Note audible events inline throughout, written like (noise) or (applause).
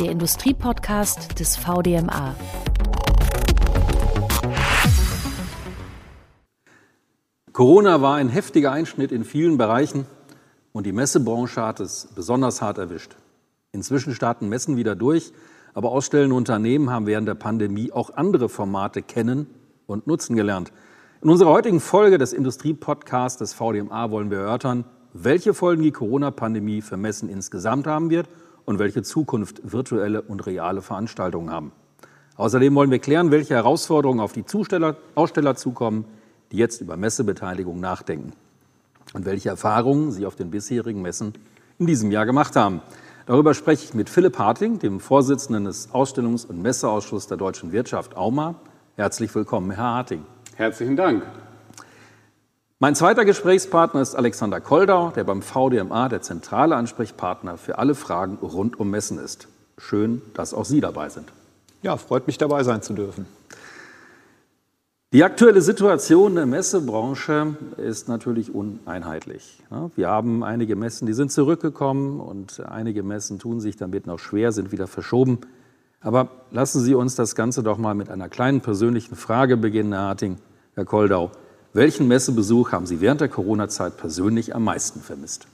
der Industriepodcast des VDMA. Corona war ein heftiger Einschnitt in vielen Bereichen und die Messebranche hat es besonders hart erwischt. Inzwischen starten Messen wieder durch, aber ausstellende Unternehmen haben während der Pandemie auch andere Formate kennen und nutzen gelernt. In unserer heutigen Folge des Industriepodcasts des VDMA wollen wir erörtern, welche Folgen die Corona-Pandemie für Messen insgesamt haben wird und welche Zukunft virtuelle und reale Veranstaltungen haben. Außerdem wollen wir klären, welche Herausforderungen auf die Zusteller, Aussteller zukommen, die jetzt über Messebeteiligung nachdenken und welche Erfahrungen sie auf den bisherigen Messen in diesem Jahr gemacht haben. Darüber spreche ich mit Philipp Harting, dem Vorsitzenden des Ausstellungs- und Messeausschusses der deutschen Wirtschaft AUMA. Herzlich willkommen, Herr Harting. Herzlichen Dank. Mein zweiter Gesprächspartner ist Alexander Koldau, der beim VDMA der zentrale Ansprechpartner für alle Fragen rund um Messen ist. Schön, dass auch Sie dabei sind. Ja, freut mich dabei sein zu dürfen. Die aktuelle Situation der Messebranche ist natürlich uneinheitlich. Wir haben einige Messen, die sind zurückgekommen und einige Messen tun sich damit noch schwer, sind wieder verschoben. Aber lassen Sie uns das Ganze doch mal mit einer kleinen persönlichen Frage beginnen, Herr Harting, Herr Koldau. Welchen Messebesuch haben Sie während der Corona-Zeit persönlich am meisten vermisst?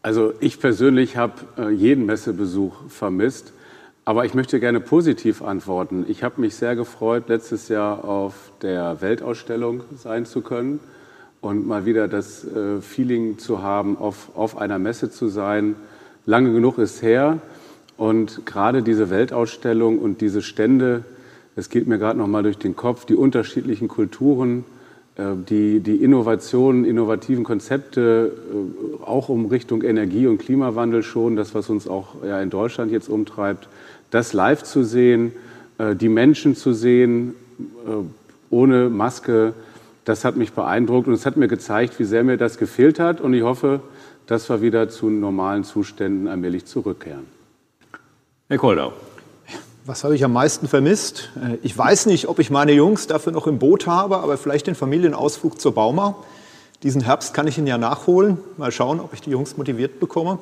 Also ich persönlich habe äh, jeden Messebesuch vermisst, aber ich möchte gerne positiv antworten. Ich habe mich sehr gefreut, letztes Jahr auf der Weltausstellung sein zu können und mal wieder das äh, Feeling zu haben, auf, auf einer Messe zu sein. Lange genug ist her und gerade diese Weltausstellung und diese Stände, es geht mir gerade noch mal durch den Kopf, die unterschiedlichen Kulturen, äh, die, die Innovationen, innovativen Konzepte, äh, auch um Richtung Energie- und Klimawandel schon, das, was uns auch ja, in Deutschland jetzt umtreibt, das live zu sehen, äh, die Menschen zu sehen, ohne Maske, das hat mich beeindruckt und es hat mir gezeigt, wie sehr mir das gefehlt hat. Und ich hoffe, dass wir wieder zu normalen Zuständen allmählich zurückkehren. Herr Koldau. Was habe ich am meisten vermisst? Äh, ich weiß nicht, ob ich meine Jungs dafür noch im Boot habe, aber vielleicht den Familienausflug zur Bauma. Diesen Herbst kann ich ihn ja nachholen. Mal schauen, ob ich die Jungs motiviert bekomme.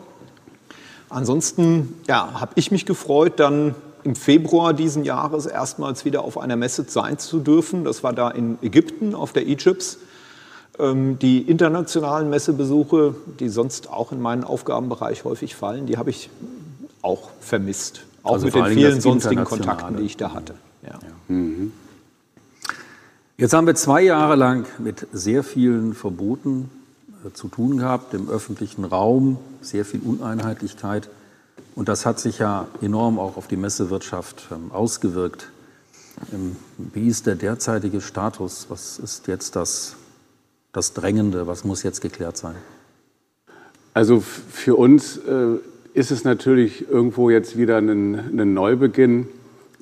Ansonsten ja, habe ich mich gefreut, dann im Februar diesen Jahres erstmals wieder auf einer Messe sein zu dürfen. Das war da in Ägypten auf der Egypts. Ähm, die internationalen Messebesuche, die sonst auch in meinen Aufgabenbereich häufig fallen, die habe ich auch vermisst. Auch also mit den vielen sonstigen Kontakten, die ich da hatte. Ja. Ja. Mhm. Jetzt haben wir zwei Jahre lang mit sehr vielen Verboten äh, zu tun gehabt im öffentlichen Raum, sehr viel Uneinheitlichkeit. Und das hat sich ja enorm auch auf die Messewirtschaft ähm, ausgewirkt. Ähm, wie ist der derzeitige Status? Was ist jetzt das, das Drängende? Was muss jetzt geklärt sein? Also für uns äh, ist es natürlich irgendwo jetzt wieder ein, ein Neubeginn.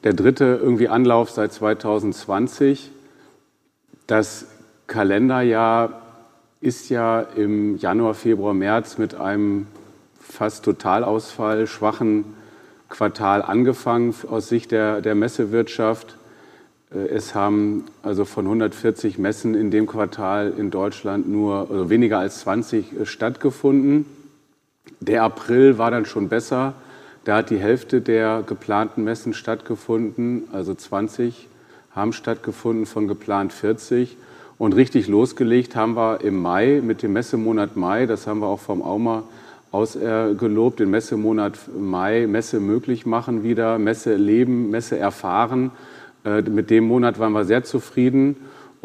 Der dritte irgendwie Anlauf seit 2020. Das Kalenderjahr ist ja im Januar, Februar, März mit einem fast Totalausfall, schwachen Quartal angefangen aus Sicht der, der Messewirtschaft. Äh, es haben also von 140 Messen in dem Quartal in Deutschland nur also weniger als 20 äh, stattgefunden. Der April war dann schon besser. Da hat die Hälfte der geplanten Messen stattgefunden, also 20 haben stattgefunden von geplant 40. Und richtig losgelegt haben wir im Mai mit dem Messemonat Mai, das haben wir auch vom AUMA aus äh, gelobt, den Messemonat Mai, Messe möglich machen wieder, Messe leben, Messe erfahren. Äh, mit dem Monat waren wir sehr zufrieden.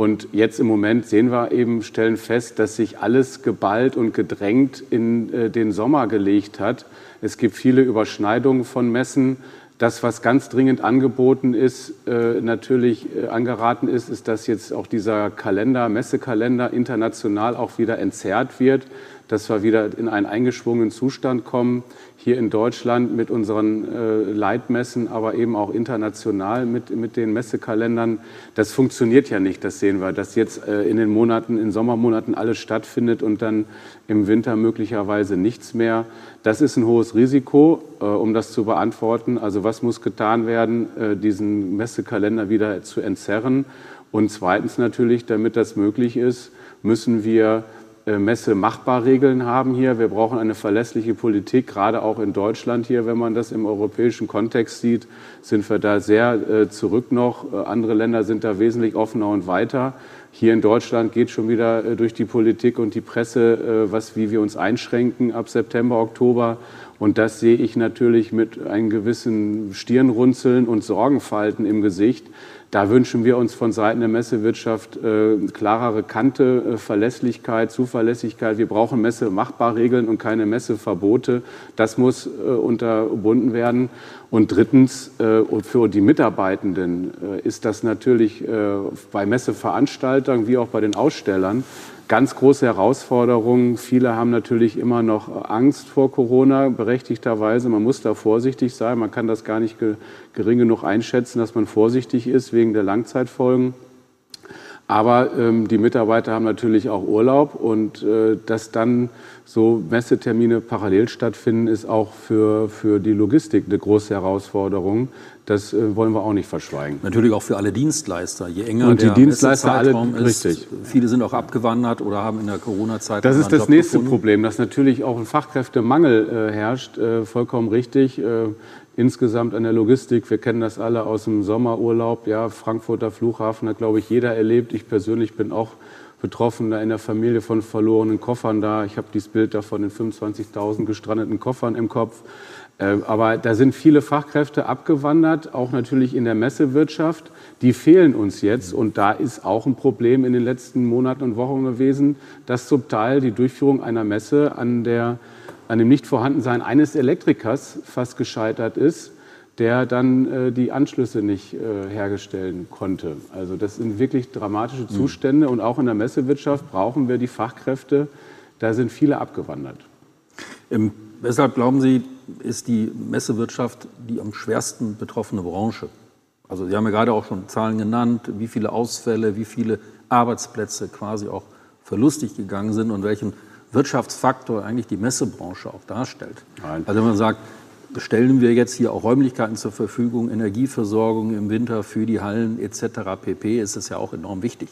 Und jetzt im Moment sehen wir eben, stellen fest, dass sich alles geballt und gedrängt in äh, den Sommer gelegt hat. Es gibt viele Überschneidungen von Messen. Das, was ganz dringend angeboten ist, äh, natürlich äh, angeraten ist, ist, dass jetzt auch dieser Kalender, Messekalender international auch wieder entzerrt wird dass wir wieder in einen eingeschwungenen Zustand kommen, hier in Deutschland mit unseren äh, Leitmessen, aber eben auch international mit, mit den Messekalendern. Das funktioniert ja nicht, das sehen wir, dass jetzt äh, in den Monaten, in Sommermonaten alles stattfindet und dann im Winter möglicherweise nichts mehr. Das ist ein hohes Risiko, äh, um das zu beantworten. Also was muss getan werden, äh, diesen Messekalender wieder zu entzerren? Und zweitens natürlich, damit das möglich ist, müssen wir äh, Messe-Machbarregeln haben hier. Wir brauchen eine verlässliche Politik, gerade auch in Deutschland hier, wenn man das im europäischen Kontext sieht, sind wir da sehr äh, zurück noch. Äh, andere Länder sind da wesentlich offener und weiter. Hier in Deutschland geht schon wieder durch die Politik und die Presse, was, wie wir uns einschränken ab September, Oktober. Und das sehe ich natürlich mit einem gewissen Stirnrunzeln und Sorgenfalten im Gesicht, da wünschen wir uns von Seiten der Messewirtschaft äh, klarere Kante, äh, Verlässlichkeit, Zuverlässigkeit. Wir brauchen Messe-Machbarregeln und keine Messeverbote. Das muss äh, unterbunden werden. Und drittens, äh, für die Mitarbeitenden äh, ist das natürlich äh, bei Messeveranstaltern wie auch bei den Ausstellern ganz große Herausforderung. Viele haben natürlich immer noch Angst vor Corona, berechtigterweise. Man muss da vorsichtig sein. Man kann das gar nicht gering genug einschätzen, dass man vorsichtig ist wegen der Langzeitfolgen. Aber ähm, die Mitarbeiter haben natürlich auch Urlaub und äh, dass dann so Messetermine parallel stattfinden, ist auch für, für die Logistik eine große Herausforderung. Das äh, wollen wir auch nicht verschweigen. Natürlich auch für alle Dienstleister. Je enger und die der Dienstleister alle, ist, richtig. viele sind auch abgewandert oder haben in der Corona-Zeit. Das ist das Job nächste gefunden. Problem, dass natürlich auch ein Fachkräftemangel äh, herrscht. Äh, vollkommen richtig. Äh, insgesamt an der Logistik. Wir kennen das alle aus dem Sommerurlaub. Ja, Frankfurter Flughafen hat, glaube ich, jeder erlebt. Ich persönlich bin auch betroffen, da in der Familie von verlorenen Koffern da. Ich habe dieses Bild da von den 25.000 gestrandeten Koffern im Kopf. Äh, aber da sind viele Fachkräfte abgewandert, auch natürlich in der Messewirtschaft. Die fehlen uns jetzt. Und da ist auch ein Problem in den letzten Monaten und Wochen gewesen, dass zum Teil die Durchführung einer Messe an der an dem Nichtvorhandensein eines Elektrikers fast gescheitert ist, der dann äh, die Anschlüsse nicht äh, herstellen konnte. Also das sind wirklich dramatische hm. Zustände und auch in der Messewirtschaft brauchen wir die Fachkräfte. Da sind viele abgewandert. Ähm, weshalb glauben Sie, ist die Messewirtschaft die am schwersten betroffene Branche? Also Sie haben ja gerade auch schon Zahlen genannt, wie viele Ausfälle, wie viele Arbeitsplätze quasi auch verlustig gegangen sind und welchen Wirtschaftsfaktor eigentlich die Messebranche auch darstellt. Nein. Also wenn man sagt, stellen wir jetzt hier auch Räumlichkeiten zur Verfügung, Energieversorgung im Winter für die Hallen etc. pp, ist es ja auch enorm wichtig.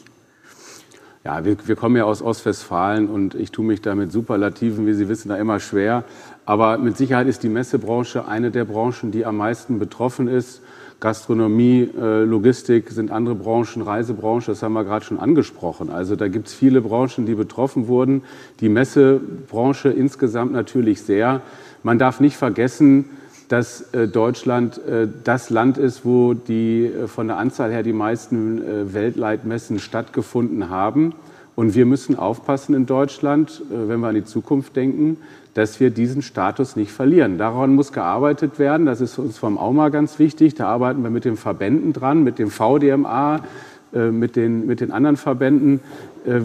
Ja, wir, wir, kommen ja aus Ostwestfalen und ich tue mich da mit Superlativen, wie Sie wissen, da immer schwer. Aber mit Sicherheit ist die Messebranche eine der Branchen, die am meisten betroffen ist. Gastronomie, äh, Logistik sind andere Branchen, Reisebranche, das haben wir gerade schon angesprochen. Also da gibt es viele Branchen, die betroffen wurden. Die Messebranche insgesamt natürlich sehr. Man darf nicht vergessen, dass äh, Deutschland äh, das Land ist, wo die von der Anzahl her die meisten Weltleitmessen stattgefunden haben. Und wir müssen aufpassen in Deutschland, wenn wir an die Zukunft denken, dass wir diesen Status nicht verlieren. Daran muss gearbeitet werden. Das ist uns vom AUMA ganz wichtig. Da arbeiten wir mit den Verbänden dran, mit dem VDMA, äh, mit den, mit den anderen Verbänden. Äh,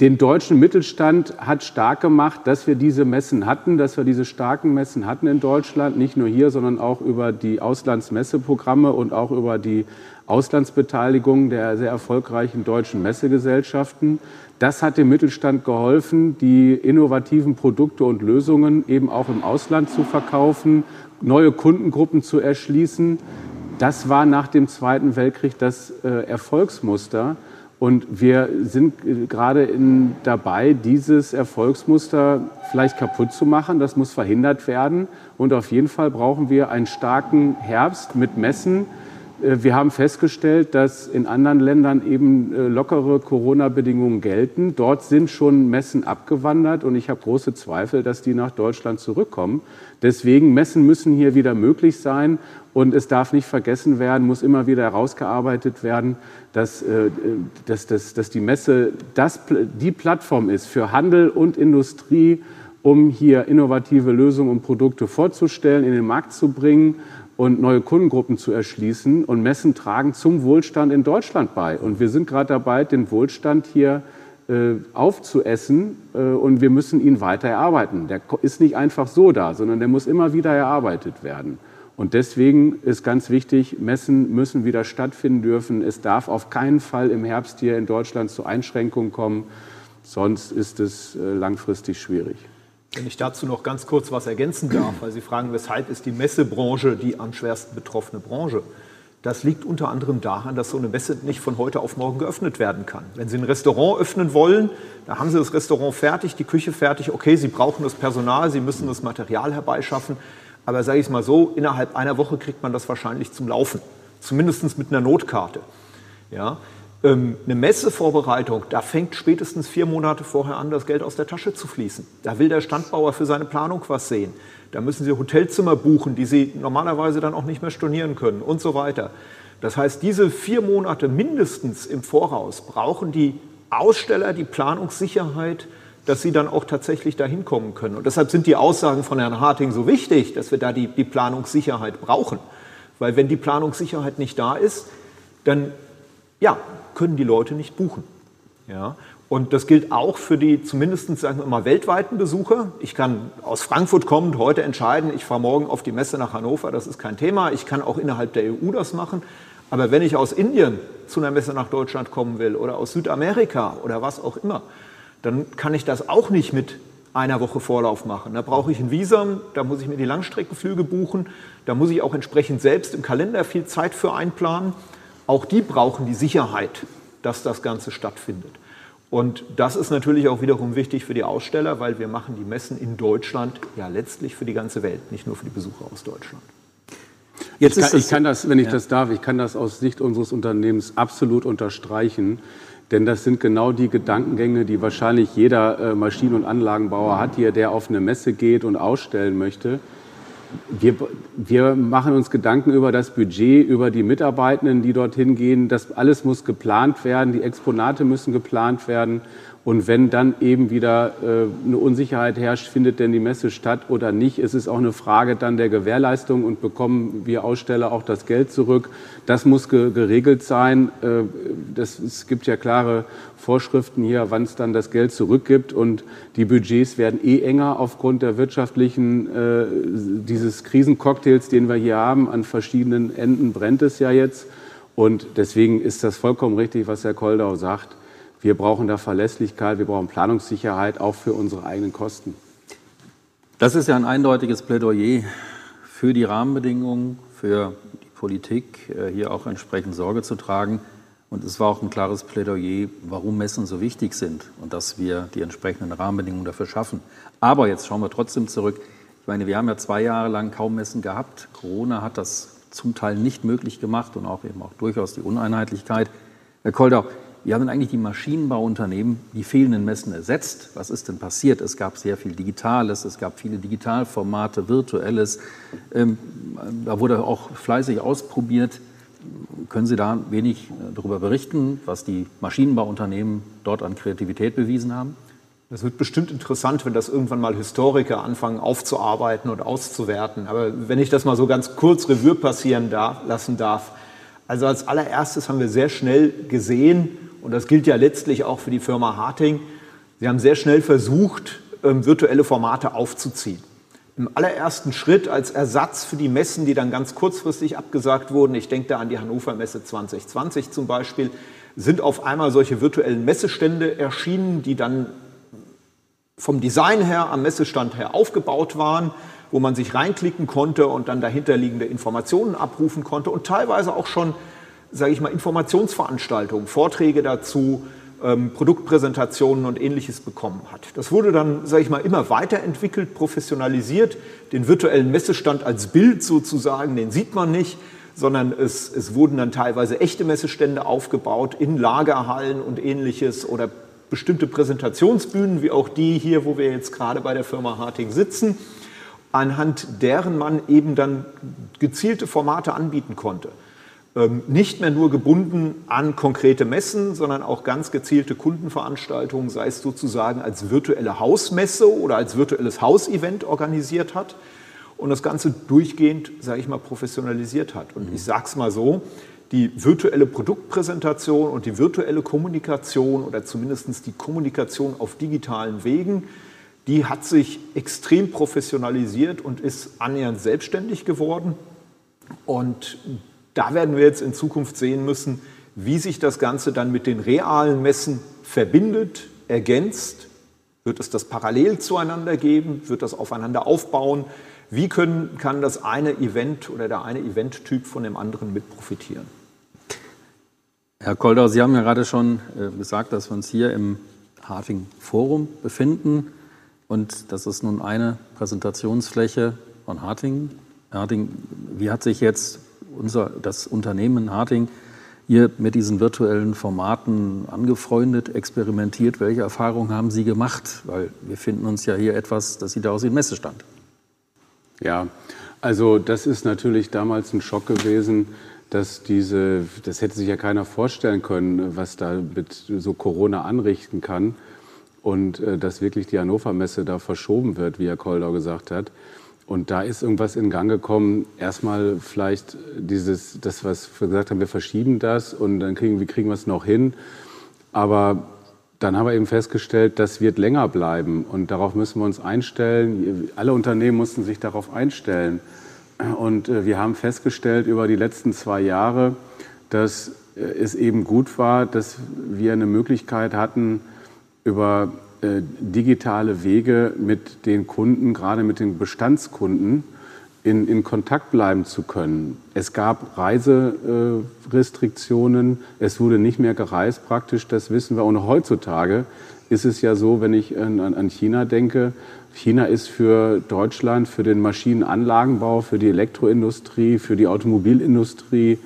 den deutschen Mittelstand hat stark gemacht, dass wir diese Messen hatten, dass wir diese starken Messen hatten in Deutschland, nicht nur hier, sondern auch über die Auslandsmesseprogramme und auch über die Auslandsbeteiligung der sehr erfolgreichen deutschen Messegesellschaften. Das hat dem Mittelstand geholfen, die innovativen Produkte und Lösungen eben auch im Ausland zu verkaufen, neue Kundengruppen zu erschließen. Das war nach dem Zweiten Weltkrieg das äh, Erfolgsmuster. Und wir sind äh, gerade dabei, dieses Erfolgsmuster vielleicht kaputt zu machen. Das muss verhindert werden. Und auf jeden Fall brauchen wir einen starken Herbst mit Messen, wir haben festgestellt, dass in anderen Ländern eben äh, lockere Corona-Bedingungen gelten. Dort sind schon Messen abgewandert und ich habe große Zweifel, dass die nach Deutschland zurückkommen. Deswegen Messen müssen hier wieder möglich sein und es darf nicht vergessen werden, muss immer wieder herausgearbeitet werden, dass, äh, dass, dass, dass die Messe das, die Plattform ist für Handel und Industrie, um hier innovative Lösungen und Produkte vorzustellen, in den Markt zu bringen und neue Kundengruppen zu erschließen. Und Messen tragen zum Wohlstand in Deutschland bei. Und wir sind gerade dabei, den Wohlstand hier äh, aufzuessen äh, und wir müssen ihn weiter erarbeiten. Der ist nicht einfach so da, sondern der muss immer wieder erarbeitet werden. Und deswegen ist ganz wichtig, Messen müssen wieder stattfinden dürfen. Es darf auf keinen Fall im Herbst hier in Deutschland zu Einschränkungen kommen, sonst ist es äh, langfristig schwierig. Wenn ich dazu noch ganz kurz was ergänzen darf, weil Sie fragen, weshalb ist die Messebranche die am schwersten betroffene Branche? Das liegt unter anderem daran, dass so eine Messe nicht von heute auf morgen geöffnet werden kann. Wenn Sie ein Restaurant öffnen wollen, da haben Sie das Restaurant fertig, die Küche fertig, okay, Sie brauchen das Personal, Sie müssen das Material herbeischaffen, aber sage ich es mal so, innerhalb einer Woche kriegt man das wahrscheinlich zum Laufen, zumindest mit einer Notkarte. Ja? Ähm, eine Messevorbereitung, da fängt spätestens vier Monate vorher an, das Geld aus der Tasche zu fließen. Da will der Standbauer für seine Planung was sehen. Da müssen Sie Hotelzimmer buchen, die Sie normalerweise dann auch nicht mehr stornieren können und so weiter. Das heißt, diese vier Monate mindestens im Voraus brauchen die Aussteller die Planungssicherheit, dass sie dann auch tatsächlich dahin kommen können. Und deshalb sind die Aussagen von Herrn Harting so wichtig, dass wir da die, die Planungssicherheit brauchen. Weil wenn die Planungssicherheit nicht da ist, dann ja, können die Leute nicht buchen. Ja? Und das gilt auch für die zumindest sagen wir mal weltweiten Besucher. Ich kann aus Frankfurt kommend heute entscheiden, ich fahre morgen auf die Messe nach Hannover, das ist kein Thema. Ich kann auch innerhalb der EU das machen. Aber wenn ich aus Indien zu einer Messe nach Deutschland kommen will oder aus Südamerika oder was auch immer, dann kann ich das auch nicht mit einer Woche Vorlauf machen. Da brauche ich ein Visum, da muss ich mir die Langstreckenflüge buchen, da muss ich auch entsprechend selbst im Kalender viel Zeit für einplanen. Auch die brauchen die Sicherheit, dass das Ganze stattfindet. Und das ist natürlich auch wiederum wichtig für die Aussteller, weil wir machen die Messen in Deutschland ja letztlich für die ganze Welt, nicht nur für die Besucher aus Deutschland. Jetzt ich, kann, ich kann das, wenn ich ja. das darf, ich kann das aus Sicht unseres Unternehmens absolut unterstreichen. Denn das sind genau die Gedankengänge, die wahrscheinlich jeder äh, Maschinen- und Anlagenbauer hat hier, der auf eine Messe geht und ausstellen möchte wir, wir machen uns Gedanken über das Budget, über die Mitarbeitenden, die dorthin gehen. Das alles muss geplant werden, die Exponate müssen geplant werden. Und wenn dann eben wieder äh, eine Unsicherheit herrscht, findet denn die Messe statt oder nicht, ist es auch eine Frage dann der Gewährleistung und bekommen wir Aussteller auch das Geld zurück. Das muss ge geregelt sein. Äh, das, es gibt ja klare Vorschriften hier, wann es dann das Geld zurückgibt und die Budgets werden eh enger aufgrund der wirtschaftlichen, äh, dieses Krisencocktails, den wir hier haben. An verschiedenen Enden brennt es ja jetzt. Und deswegen ist das vollkommen richtig, was Herr Koldau sagt wir brauchen da Verlässlichkeit, wir brauchen Planungssicherheit, auch für unsere eigenen Kosten. Das ist ja ein eindeutiges Plädoyer für die Rahmenbedingungen, für die Politik, äh, hier auch entsprechend Sorge zu tragen. Und es war auch ein klares Plädoyer, warum Messen so wichtig sind und dass wir die entsprechenden Rahmenbedingungen dafür schaffen. Aber jetzt schauen wir trotzdem zurück. Ich meine, wir haben ja zwei Jahre lang kaum Messen gehabt. Corona hat das zum Teil nicht möglich gemacht und auch eben auch durchaus die Uneinheitlichkeit. Herr Koldau, wie haben denn eigentlich die Maschinenbauunternehmen die fehlenden Messen ersetzt? Was ist denn passiert? Es gab sehr viel Digitales, es gab viele Digitalformate, Virtuelles. Ähm, da wurde auch fleißig ausprobiert. Können Sie da wenig äh, darüber berichten, was die Maschinenbauunternehmen dort an Kreativität bewiesen haben? Das wird bestimmt interessant, wenn das irgendwann mal Historiker anfangen aufzuarbeiten und auszuwerten. Aber wenn ich das mal so ganz kurz Revue passieren darf, lassen darf. Also als allererstes haben wir sehr schnell gesehen, und das gilt ja letztlich auch für die Firma Harting, sie haben sehr schnell versucht, ähm, virtuelle Formate aufzuziehen. Im allerersten Schritt als Ersatz für die Messen, die dann ganz kurzfristig abgesagt wurden, ich denke da an die Hannover Messe 2020 zum Beispiel, sind auf einmal solche virtuellen Messestände erschienen, die dann vom Design her am Messestand her aufgebaut waren, wo man sich reinklicken konnte und dann dahinterliegende Informationen abrufen konnte und teilweise auch schon sage ich mal, Informationsveranstaltungen, Vorträge dazu, ähm, Produktpräsentationen und ähnliches bekommen hat. Das wurde dann, sage ich mal, immer weiterentwickelt, professionalisiert. Den virtuellen Messestand als Bild sozusagen, den sieht man nicht, sondern es, es wurden dann teilweise echte Messestände aufgebaut in Lagerhallen und ähnliches oder bestimmte Präsentationsbühnen, wie auch die hier, wo wir jetzt gerade bei der Firma Harting sitzen, anhand deren man eben dann gezielte Formate anbieten konnte. Ähm, nicht mehr nur gebunden an konkrete Messen, sondern auch ganz gezielte Kundenveranstaltungen, sei es sozusagen als virtuelle Hausmesse oder als virtuelles Hausevent organisiert hat und das Ganze durchgehend, sage ich mal, professionalisiert hat. Und ich sage es mal so, die virtuelle Produktpräsentation und die virtuelle Kommunikation oder zumindest die Kommunikation auf digitalen Wegen, die hat sich extrem professionalisiert und ist annähernd selbstständig geworden. Und da werden wir jetzt in Zukunft sehen müssen, wie sich das Ganze dann mit den realen Messen verbindet, ergänzt. Wird es das parallel zueinander geben? Wird das aufeinander aufbauen? Wie können, kann das eine Event oder der eine Eventtyp von dem anderen mit profitieren? Herr Koldau, Sie haben ja gerade schon äh, gesagt, dass wir uns hier im Harting Forum befinden. Und das ist nun eine Präsentationsfläche von Harting. Harting, wie hat sich jetzt unser, das Unternehmen Harting hier mit diesen virtuellen Formaten angefreundet, experimentiert? Welche Erfahrungen haben Sie gemacht? Weil wir finden uns ja hier etwas, das sieht aus wie ein Messestand. Ja, also das ist natürlich damals ein Schock gewesen, dass diese, das hätte sich ja keiner vorstellen können, was da mit so Corona anrichten kann und äh, dass wirklich die Hannover Messe da verschoben wird, wie Herr Koldau gesagt hat. Und da ist irgendwas in Gang gekommen. Erstmal vielleicht dieses, das, was wir gesagt haben, wir verschieben das und dann kriegen, wie kriegen wir es noch hin. Aber dann haben wir eben festgestellt, das wird länger bleiben und darauf müssen wir uns einstellen. Alle Unternehmen mussten sich darauf einstellen. Und äh, wir haben festgestellt über die letzten zwei Jahre, dass äh, es eben gut war, dass wir eine Möglichkeit hatten, über digitale Wege mit den Kunden, gerade mit den Bestandskunden, in, in Kontakt bleiben zu können. Es gab Reiserestriktionen, es wurde nicht mehr gereist praktisch, das wissen wir. Und heutzutage ist es ja so, wenn ich an, an China denke, China ist für Deutschland, für den Maschinenanlagenbau, für die Elektroindustrie, für die Automobilindustrie,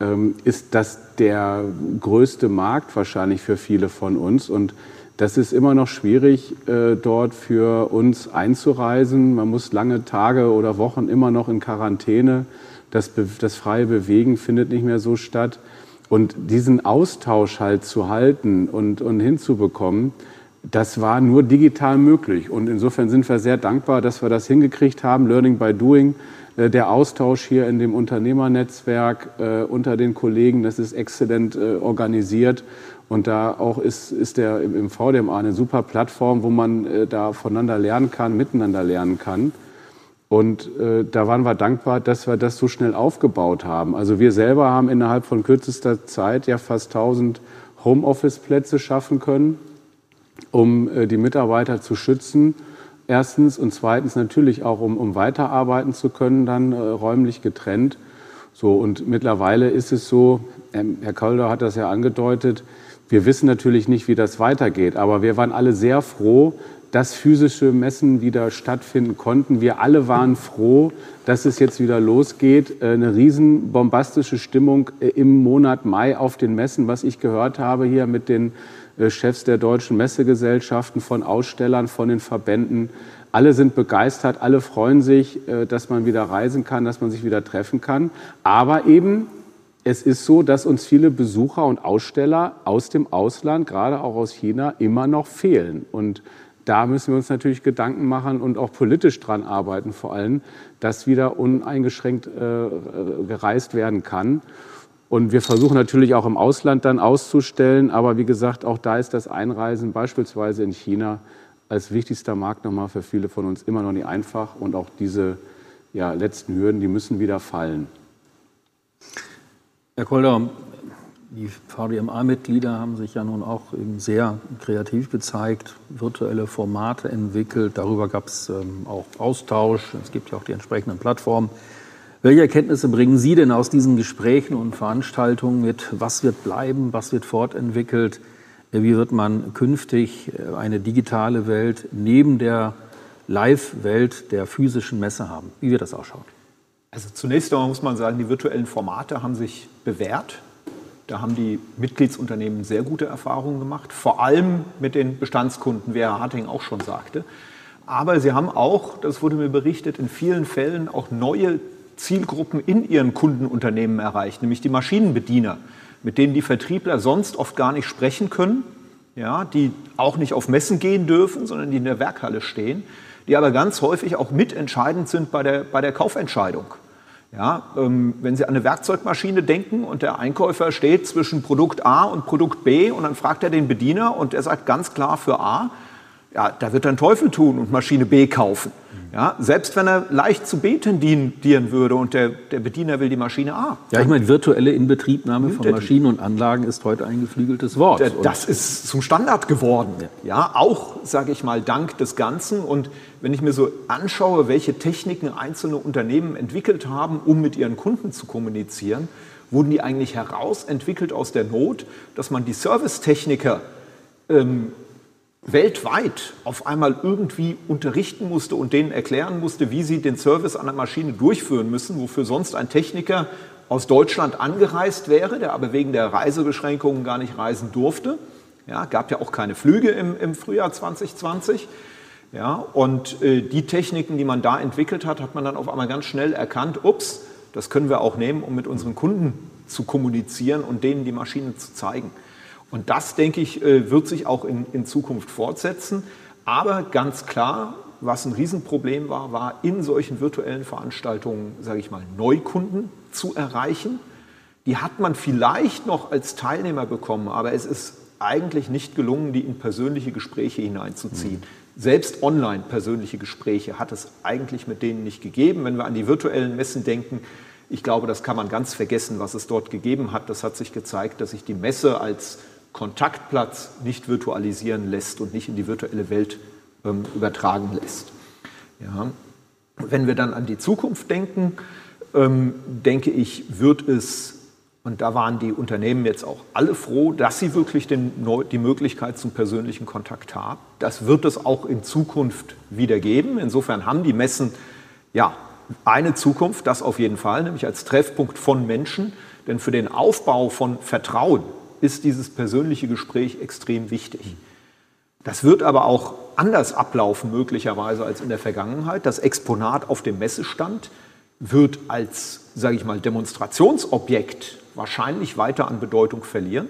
ähm, ist das der größte Markt wahrscheinlich für viele von uns. Und das ist immer noch schwierig, äh, dort für uns einzureisen. Man muss lange Tage oder Wochen immer noch in Quarantäne. Das, das freie Bewegen findet nicht mehr so statt. Und diesen Austausch halt zu halten und, und hinzubekommen, das war nur digital möglich. Und insofern sind wir sehr dankbar, dass wir das hingekriegt haben. Learning by Doing, äh, der Austausch hier in dem Unternehmernetzwerk äh, unter den Kollegen, das ist exzellent organisiert. Und da auch ist, ist der im VDMA eine super Plattform, wo man äh, da voneinander lernen kann, miteinander lernen kann. Und äh, da waren wir dankbar, dass wir das so schnell aufgebaut haben. Also wir selber haben innerhalb von kürzester Zeit ja fast 1000 Homeoffice-Plätze schaffen können, um äh, die Mitarbeiter zu schützen. Erstens und zweitens natürlich auch, um, um weiterarbeiten zu können, dann äh, räumlich getrennt. So, und mittlerweile ist es so, ähm, Herr Kölder hat das ja angedeutet, wir wissen natürlich nicht, wie das weitergeht, aber wir waren alle sehr froh, dass physische Messen wieder stattfinden konnten. Wir alle waren froh, dass es jetzt wieder losgeht. Äh, eine riesen bombastische Stimmung äh, im Monat Mai auf den Messen, was ich gehört habe hier mit den äh, Chefs der deutschen Messegesellschaften, von Ausstellern, von den Verbänden. Alle sind begeistert, alle freuen sich, dass man wieder reisen kann, dass man sich wieder treffen kann. Aber eben es ist so, dass uns viele Besucher und Aussteller aus dem Ausland, gerade auch aus China, immer noch fehlen. Und da müssen wir uns natürlich Gedanken machen und auch politisch dran arbeiten, vor allem, dass wieder uneingeschränkt äh, gereist werden kann. Und wir versuchen natürlich auch im Ausland dann auszustellen, aber wie gesagt, auch da ist das Einreisen beispielsweise in China als wichtigster Markt nochmal für viele von uns immer noch nicht einfach. Und auch diese ja, letzten Hürden, die müssen wieder fallen. Herr Kolder, die VDMA-Mitglieder haben sich ja nun auch sehr kreativ gezeigt, virtuelle Formate entwickelt. Darüber gab es ähm, auch Austausch. Es gibt ja auch die entsprechenden Plattformen. Welche Erkenntnisse bringen Sie denn aus diesen Gesprächen und Veranstaltungen mit? Was wird bleiben? Was wird fortentwickelt? Wie wird man künftig äh, eine digitale Welt neben der Live-Welt der physischen Messe haben? Wie wird das ausschauen? Also zunächst einmal muss man sagen, die virtuellen Formate haben sich bewährt. Da haben die Mitgliedsunternehmen sehr gute Erfahrungen gemacht, vor allem mit den Bestandskunden, wie Herr Harting auch schon sagte. Aber sie haben auch, das wurde mir berichtet, in vielen Fällen auch neue Zielgruppen in ihren Kundenunternehmen erreicht, nämlich die Maschinenbediener, mit denen die Vertriebler sonst oft gar nicht sprechen können, ja, die auch nicht auf Messen gehen dürfen, sondern die in der Werkhalle stehen, die aber ganz häufig auch mitentscheidend sind bei der, bei der Kaufentscheidung. Ja, ähm, wenn Sie an eine Werkzeugmaschine denken und der Einkäufer steht zwischen Produkt A und Produkt B und dann fragt er den Bediener und er sagt ganz klar für A, ja, da wird er einen Teufel tun und Maschine B kaufen. Ja, selbst wenn er leicht zu B tendieren würde und der, der Bediener will die Maschine A. Ja, ich meine, virtuelle Inbetriebnahme von Maschinen und Anlagen ist heute ein geflügeltes Wort. Das ist zum Standard geworden. Ja, ja auch, sage ich mal, dank des Ganzen. Und wenn ich mir so anschaue, welche Techniken einzelne Unternehmen entwickelt haben, um mit ihren Kunden zu kommunizieren, wurden die eigentlich herausentwickelt aus der Not, dass man die Servicetechniker ähm, weltweit auf einmal irgendwie unterrichten musste und denen erklären musste, wie sie den Service an der Maschine durchführen müssen, wofür sonst ein Techniker aus Deutschland angereist wäre, der aber wegen der Reisebeschränkungen gar nicht reisen durfte. Ja, gab ja auch keine Flüge im, im Frühjahr 2020. Ja, und äh, die Techniken, die man da entwickelt hat, hat man dann auf einmal ganz schnell erkannt, ups, das können wir auch nehmen, um mit unseren Kunden zu kommunizieren und denen die Maschine zu zeigen. Und das, denke ich, äh, wird sich auch in, in Zukunft fortsetzen. Aber ganz klar, was ein Riesenproblem war, war in solchen virtuellen Veranstaltungen, sage ich mal, Neukunden zu erreichen. Die hat man vielleicht noch als Teilnehmer bekommen, aber es ist eigentlich nicht gelungen, die in persönliche Gespräche hineinzuziehen. Mhm. Selbst online persönliche Gespräche hat es eigentlich mit denen nicht gegeben. Wenn wir an die virtuellen Messen denken, ich glaube, das kann man ganz vergessen, was es dort gegeben hat. Das hat sich gezeigt, dass sich die Messe als Kontaktplatz nicht virtualisieren lässt und nicht in die virtuelle Welt ähm, übertragen lässt. Ja. Wenn wir dann an die Zukunft denken, ähm, denke ich, wird es, und da waren die Unternehmen jetzt auch alle froh, dass sie wirklich den, die Möglichkeit zum persönlichen Kontakt haben. Das wird es auch in Zukunft wieder geben. Insofern haben die Messen ja eine Zukunft, das auf jeden Fall, nämlich als Treffpunkt von Menschen. Denn für den Aufbau von Vertrauen ist dieses persönliche Gespräch extrem wichtig. Das wird aber auch anders ablaufen möglicherweise als in der Vergangenheit. Das Exponat auf dem Messestand wird als, sage ich mal, Demonstrationsobjekt wahrscheinlich weiter an Bedeutung verlieren.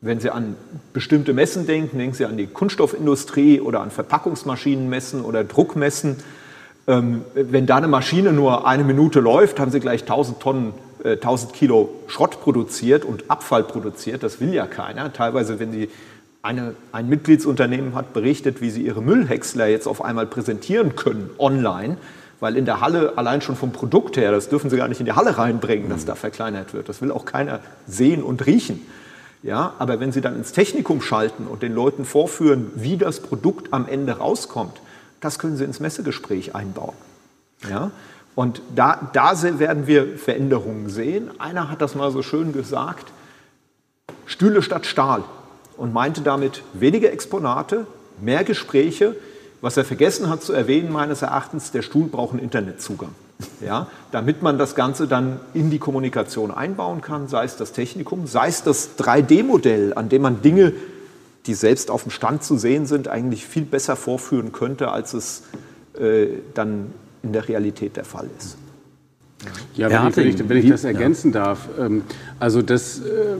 Wenn Sie an bestimmte Messen denken, denken Sie an die Kunststoffindustrie oder an Verpackungsmaschinenmessen oder Druckmessen. Ähm, wenn da eine Maschine nur eine Minute läuft, haben Sie gleich 1000 Tonnen 1000 äh, Kilo Schrott produziert und Abfall produziert. Das will ja keiner. Teilweise, wenn Sie eine, ein Mitgliedsunternehmen hat berichtet, wie sie ihre Müllhäcksler jetzt auf einmal präsentieren können online, weil in der Halle allein schon vom Produkt her, das dürfen sie gar nicht in die Halle reinbringen, dass da verkleinert wird. Das will auch keiner sehen und riechen. Ja, aber wenn sie dann ins Technikum schalten und den Leuten vorführen, wie das Produkt am Ende rauskommt, das können sie ins Messegespräch einbauen. Ja? Und da, da werden wir Veränderungen sehen. Einer hat das mal so schön gesagt, Stühle statt Stahl und meinte damit weniger Exponate, mehr Gespräche. Was er vergessen hat zu erwähnen, meines Erachtens, der Stuhl braucht einen Internetzugang. Ja, damit man das Ganze dann in die Kommunikation einbauen kann, sei es das Technikum, sei es das 3D-Modell, an dem man Dinge, die selbst auf dem Stand zu sehen sind, eigentlich viel besser vorführen könnte, als es äh, dann in der Realität der Fall ist. Ja, wenn, ich, wenn, ich, wenn ich, das ergänzen ja. darf. Ähm, also das, äh,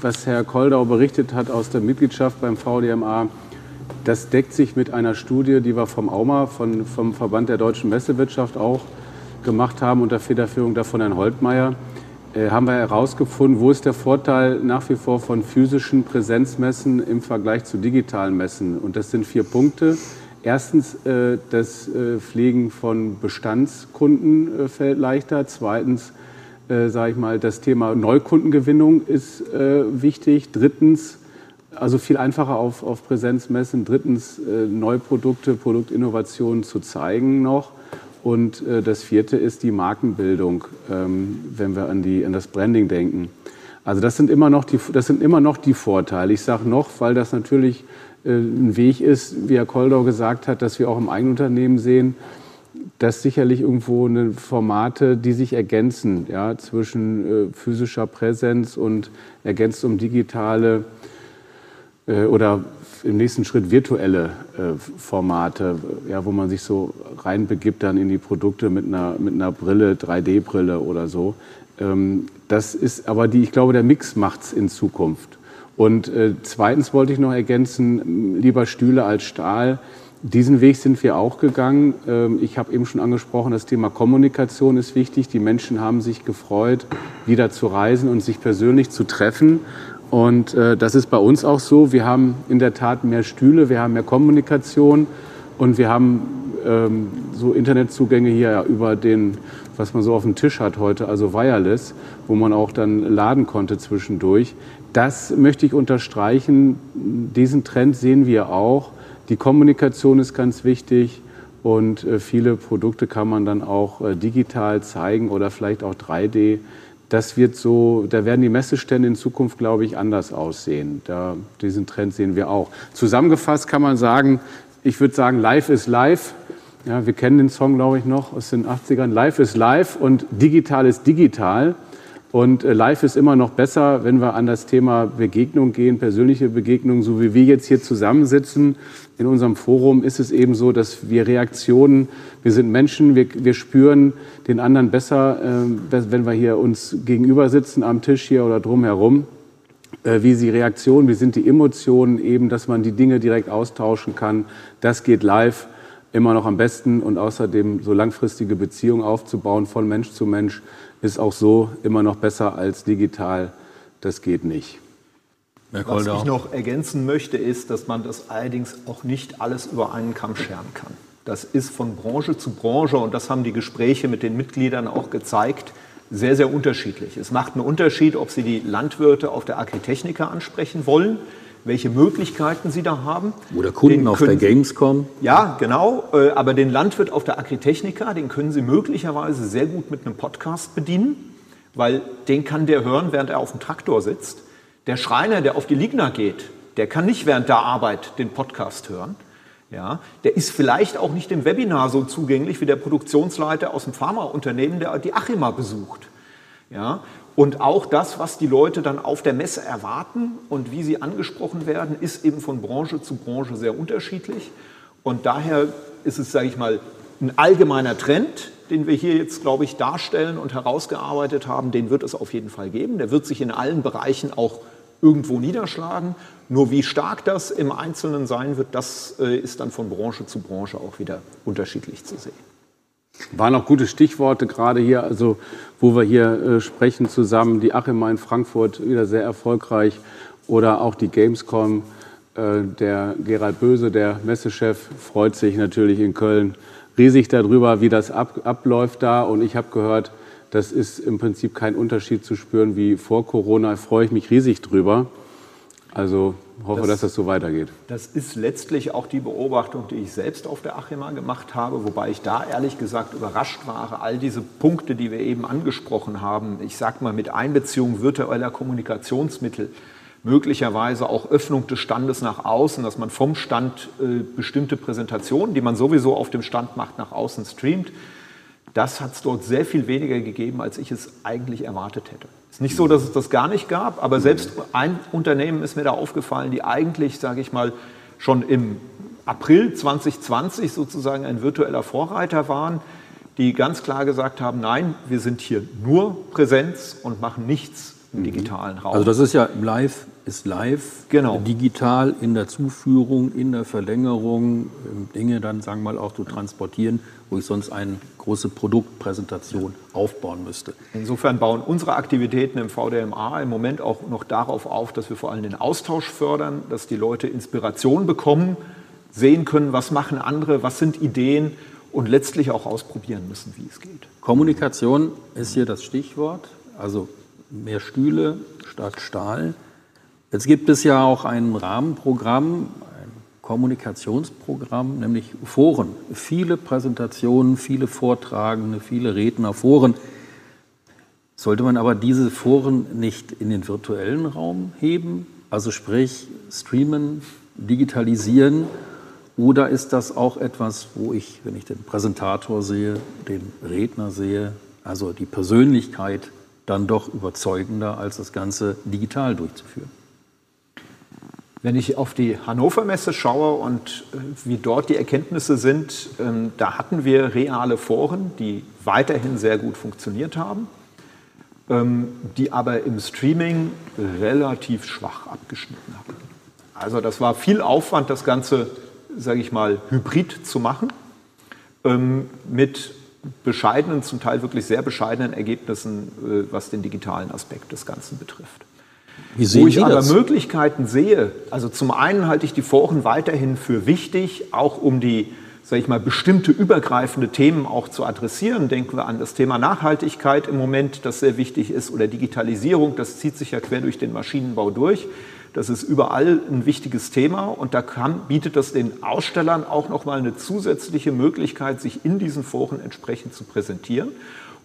was Herr Koldau berichtet hat aus der Mitgliedschaft beim VDMA, das deckt sich mit einer Studie, die wir vom AUMA, von, vom Verband der deutschen Messewirtschaft auch gemacht haben, unter Federführung davon Herrn Holtmeier. Äh, haben wir herausgefunden, wo ist der Vorteil nach wie vor von physischen Präsenzmessen im Vergleich zu digitalen Messen. Und das sind vier Punkte. Erstens, äh, das äh, Pflegen von Bestandskunden äh, fällt leichter. Zweitens, sage ich mal, das Thema Neukundengewinnung ist wichtig. Drittens, also viel einfacher auf, auf Präsenzmessen. Drittens, Neuprodukte, Produktinnovationen zu zeigen noch. Und das vierte ist die Markenbildung, ähm, wenn wir an, die, an das Branding denken. Also das sind immer noch die, das sind immer noch die Vorteile. Ich sage noch, weil das natürlich äh, ein Weg ist, wie Herr Koldau gesagt hat, dass wir auch im eigenen Unternehmen sehen, dass sicherlich irgendwo eine Formate, die sich ergänzen, ja, zwischen äh, physischer Präsenz und ergänzt um digitale äh, oder im nächsten Schritt virtuelle äh, Formate, ja, wo man sich so reinbegibt dann in die Produkte mit einer, mit einer Brille, 3D-Brille oder so. Ähm, das ist aber die, ich glaube, der Mix macht es in Zukunft. Und äh, zweitens wollte ich noch ergänzen, lieber Stühle als Stahl. Diesen Weg sind wir auch gegangen. Ähm, ich habe eben schon angesprochen, das Thema Kommunikation ist wichtig. Die Menschen haben sich gefreut, wieder zu reisen und sich persönlich zu treffen. Und äh, das ist bei uns auch so. Wir haben in der Tat mehr Stühle, wir haben mehr Kommunikation und wir haben ähm, so Internetzugänge hier ja über den, was man so auf dem Tisch hat heute, also Wireless, wo man auch dann laden konnte zwischendurch. Das möchte ich unterstreichen. Diesen Trend sehen wir auch. Die Kommunikation ist ganz wichtig und äh, viele Produkte kann man dann auch äh, digital zeigen oder vielleicht auch 3D. Das wird so, da werden die Messestände in Zukunft, glaube ich, anders aussehen. Da, diesen Trend sehen wir auch. Zusammengefasst kann man sagen, ich würde sagen, live ist live. Ja, wir kennen den Song, glaube ich, noch aus den 80ern. Live ist live und digital ist digital. Und äh, live ist immer noch besser, wenn wir an das Thema Begegnung gehen, persönliche Begegnung, so wie wir jetzt hier zusammensitzen. In unserem Forum ist es eben so, dass wir Reaktionen, wir sind Menschen, wir, wir spüren den anderen besser, äh, wenn wir hier uns gegenüber sitzen am Tisch hier oder drumherum. Äh, wie sie Reaktionen, wie sind die Emotionen, eben, dass man die Dinge direkt austauschen kann. Das geht live immer noch am besten und außerdem so langfristige Beziehungen aufzubauen von Mensch zu Mensch ist auch so immer noch besser als digital. Das geht nicht. Was ich noch ergänzen möchte, ist, dass man das allerdings auch nicht alles über einen Kamm scheren kann. Das ist von Branche zu Branche und das haben die Gespräche mit den Mitgliedern auch gezeigt, sehr, sehr unterschiedlich. Es macht einen Unterschied, ob Sie die Landwirte auf der Agritechnica ansprechen wollen, welche Möglichkeiten Sie da haben. Oder Kunden auf der Gamescom. Ja, genau. Äh, aber den Landwirt auf der Agritechnica, den können Sie möglicherweise sehr gut mit einem Podcast bedienen, weil den kann der hören, während er auf dem Traktor sitzt. Der Schreiner, der auf die Ligna geht, der kann nicht während der Arbeit den Podcast hören. Ja, der ist vielleicht auch nicht im Webinar so zugänglich wie der Produktionsleiter aus dem Pharmaunternehmen, der die Achima besucht. Ja, und auch das, was die Leute dann auf der Messe erwarten und wie sie angesprochen werden, ist eben von Branche zu Branche sehr unterschiedlich. Und daher ist es, sage ich mal, ein allgemeiner Trend, den wir hier jetzt, glaube ich, darstellen und herausgearbeitet haben, den wird es auf jeden Fall geben. Der wird sich in allen Bereichen auch irgendwo niederschlagen. Nur wie stark das im Einzelnen sein wird, das äh, ist dann von Branche zu Branche auch wieder unterschiedlich zu sehen. Waren auch gute Stichworte gerade hier, also wo wir hier äh, sprechen zusammen. Die Achima in Frankfurt wieder sehr erfolgreich oder auch die Gamescom. Äh, der Gerald Böse, der Messechef, freut sich natürlich in Köln riesig darüber, wie das ab, abläuft da. Und ich habe gehört, das ist im Prinzip kein Unterschied zu spüren wie vor Corona. Freue ich mich riesig drüber. Also hoffe, das, dass das so weitergeht. Das ist letztlich auch die Beobachtung, die ich selbst auf der Achima gemacht habe, wobei ich da ehrlich gesagt überrascht war, all diese Punkte, die wir eben angesprochen haben, ich sage mal mit Einbeziehung virtueller Kommunikationsmittel, möglicherweise auch Öffnung des Standes nach außen, dass man vom Stand äh, bestimmte Präsentationen, die man sowieso auf dem Stand macht, nach außen streamt. Das hat es dort sehr viel weniger gegeben, als ich es eigentlich erwartet hätte. Ist nicht so, dass es das gar nicht gab, aber selbst ein Unternehmen ist mir da aufgefallen, die eigentlich, sage ich mal, schon im April 2020 sozusagen ein virtueller Vorreiter waren, die ganz klar gesagt haben, nein, wir sind hier nur Präsenz und machen nichts im mhm. digitalen Raum. Also das ist ja live ist live, genau. digital in der Zuführung, in der Verlängerung, ähm, Dinge dann, sagen wir mal, auch zu transportieren, wo ich sonst eine große Produktpräsentation aufbauen müsste. Insofern bauen unsere Aktivitäten im VDMA im Moment auch noch darauf auf, dass wir vor allem den Austausch fördern, dass die Leute Inspiration bekommen, sehen können, was machen andere, was sind Ideen und letztlich auch ausprobieren müssen, wie es geht. Kommunikation ist hier das Stichwort. Also mehr Stühle statt Stahl. Jetzt gibt es ja auch ein Rahmenprogramm, Kommunikationsprogramm, nämlich Foren. Viele Präsentationen, viele Vortragende, viele Redner, Foren. Sollte man aber diese Foren nicht in den virtuellen Raum heben, also sprich streamen, digitalisieren? Oder ist das auch etwas, wo ich, wenn ich den Präsentator sehe, den Redner sehe, also die Persönlichkeit, dann doch überzeugender, als das Ganze digital durchzuführen? Wenn ich auf die Hannover Messe schaue und äh, wie dort die Erkenntnisse sind, ähm, da hatten wir reale Foren, die weiterhin sehr gut funktioniert haben, ähm, die aber im Streaming relativ schwach abgeschnitten haben. Also das war viel Aufwand, das Ganze, sage ich mal, hybrid zu machen, ähm, mit bescheidenen, zum Teil wirklich sehr bescheidenen Ergebnissen, äh, was den digitalen Aspekt des Ganzen betrifft. Wo ich aber? Möglichkeiten sehe, also zum einen halte ich die Foren weiterhin für wichtig, auch um die sage ich mal, bestimmte übergreifende Themen auch zu adressieren. Denken wir an das Thema Nachhaltigkeit im Moment, das sehr wichtig ist, oder Digitalisierung, das zieht sich ja quer durch den Maschinenbau durch. Das ist überall ein wichtiges Thema und da kann, bietet das den Ausstellern auch nochmal eine zusätzliche Möglichkeit, sich in diesen Foren entsprechend zu präsentieren